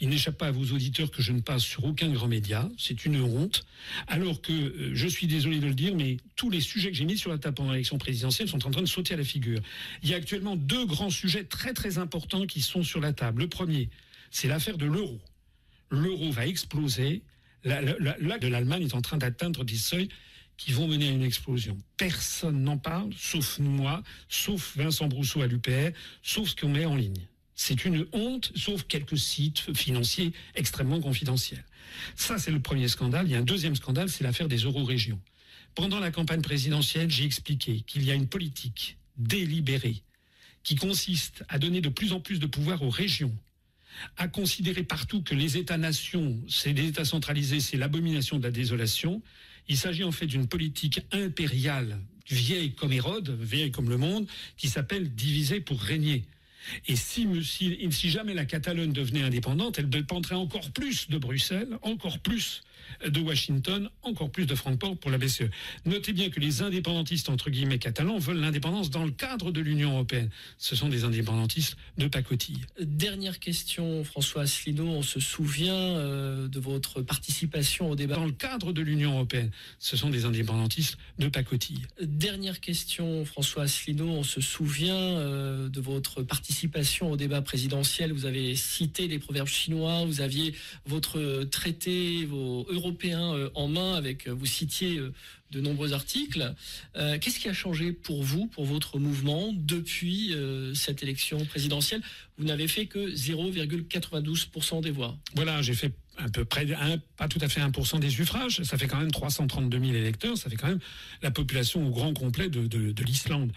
B: Il n'échappe pas à vos auditeurs que je ne passe sur aucun grand média. C'est une honte. Alors que, euh, je suis désolé de le dire, mais tous les sujets que j'ai mis sur la table pendant l'élection présidentielle sont en train de sauter à la figure. Il y a actuellement deux grands sujets très très importants qui sont sur la table. Le premier, c'est l'affaire de l'euro. L'euro va exploser. La, de l'Allemagne est en train d'atteindre des seuils qui vont mener à une explosion. Personne n'en parle, sauf moi, sauf Vincent Brousseau à l'UPR, sauf ce qu'on met en ligne. C'est une honte, sauf quelques sites financiers extrêmement confidentiels. Ça, c'est le premier scandale. Il y a un deuxième scandale, c'est l'affaire des euro-régions. Pendant la campagne présidentielle, j'ai expliqué qu'il y a une politique délibérée qui consiste à donner de plus en plus de pouvoir aux régions, à considérer partout que les États-nations, c'est les États centralisés, c'est l'abomination de la désolation, il s'agit en fait d'une politique impériale, vieille comme Hérode, vieille comme le monde, qui s'appelle diviser pour régner. Et si, si, jamais la Catalogne devenait indépendante, elle dépendrait encore plus de Bruxelles, encore plus de Washington, encore plus de Francfort pour la BCE. Notez bien que les indépendantistes, entre guillemets, catalans, veulent l'indépendance dans le cadre de l'Union européenne. Ce sont des indépendantistes de pacotille.
A: Dernière question, François Asselineau. On se souvient euh, de votre participation au débat.
B: Dans le cadre de l'Union européenne, ce sont des indépendantistes de pacotille.
A: Dernière question, François Asselineau. On se souvient euh, de votre participation au débat présidentiel. Vous avez cité les proverbes chinois, vous aviez votre traité vos européen euh, en main, avec, vous citiez de nombreux articles. Qu'est-ce qui a changé pour vous, pour votre mouvement, depuis cette élection présidentielle? Vous n'avez fait que 0,92% des voix.
B: Voilà, j'ai fait à peu près, pas tout à fait 1% des suffrages, ça fait quand même 332 000 électeurs, ça fait quand même la population au grand complet de, l'Islande.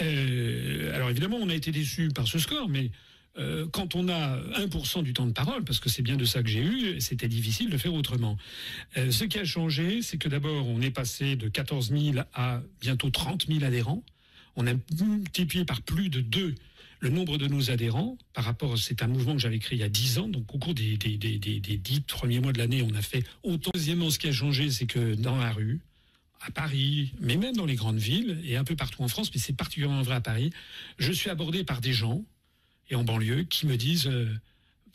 B: Euh, alors évidemment, on a été déçus par ce score, mais euh, quand on a 1% du temps de parole, parce que c'est bien de ça que j'ai eu, c'était difficile de faire autrement. Euh, ce qui a changé, c'est que d'abord, on est passé de 14 000 à bientôt 30 000 adhérents. On a multiplié par plus de deux le nombre de nos adhérents, par rapport, c'est un mouvement que j'avais créé il y a 10 ans, donc au cours des, des, des, premiers mois de l'année, on a fait autant. Deuxièmement, ce qui a changé, c'est que dans la rue, à Paris, mais même dans les grandes villes et un peu partout en France, mais c'est particulièrement vrai à Paris, je suis abordé par des gens, et en banlieue, qui me disent...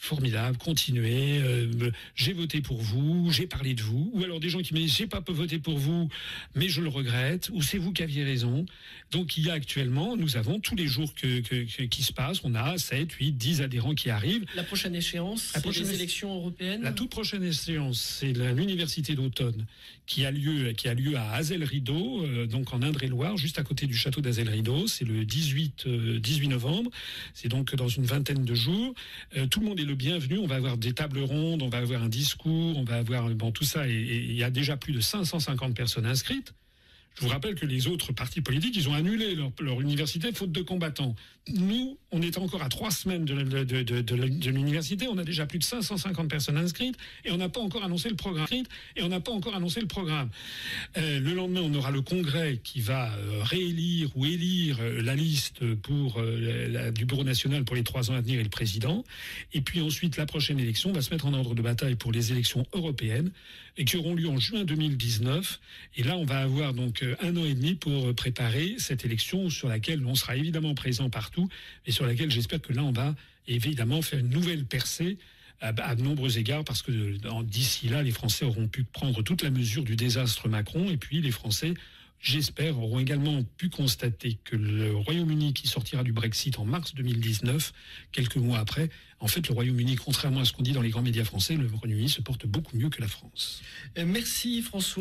B: Formidable, continuez, euh, j'ai voté pour vous, j'ai parlé de vous, ou alors des gens qui me disent j'ai pas voté pour vous, mais je le regrette, ou c'est vous qui aviez raison. Donc il y a actuellement, nous avons tous les jours que, qui se passent, on a 7, 8, 10 adhérents qui arrivent.
A: La prochaine échéance, c'est les élections européennes
B: La toute prochaine échéance, c'est l'université d'automne qui a lieu, qui a lieu à Azel-Rideau, euh, donc en Indre-et-Loire, juste à côté du château d'Azel-Rideau. C'est le 18, 18 euh, novembre. C'est donc dans une vingtaine de jours. tout le monde est bienvenue. On va avoir des tables rondes, on va avoir un discours, on va avoir bon tout ça. Et il y a déjà plus de 550 personnes inscrites. Je vous rappelle que les autres partis politiques, ils ont annulé leur, université faute de combattants. Nous, on est encore à trois semaines de, de, l'université, on a déjà plus de 550 personnes inscrites et on n'a pas encore annoncé le programme. Et on n'a pas encore annoncé le programme. Euh, le lendemain, on aura le congrès qui va euh, réélire ou élire euh, la liste pour du Bureau national pour les trois ans à venir et le président. Et puis ensuite, la prochaine élection va se mettre en ordre de bataille pour les élections européennes et qui auront lieu en juin 2019. Et là, on va avoir donc un an et demi pour préparer cette élection sur laquelle on sera évidemment présent partout et sur laquelle j'espère que là, on va évidemment faire une nouvelle percée à, de nombreux égards, parce que d'ici là, les Français auront pu prendre toute la mesure du désastre Macron, et puis les Français, j'espère, auront également pu constater que le Royaume-Uni qui sortira du Brexit en mars 2019, quelques mois après, en fait, le Royaume-Uni, contrairement à ce qu'on dit dans les grands médias français, le Royaume-Uni se porte beaucoup mieux que la France.
A: Merci François.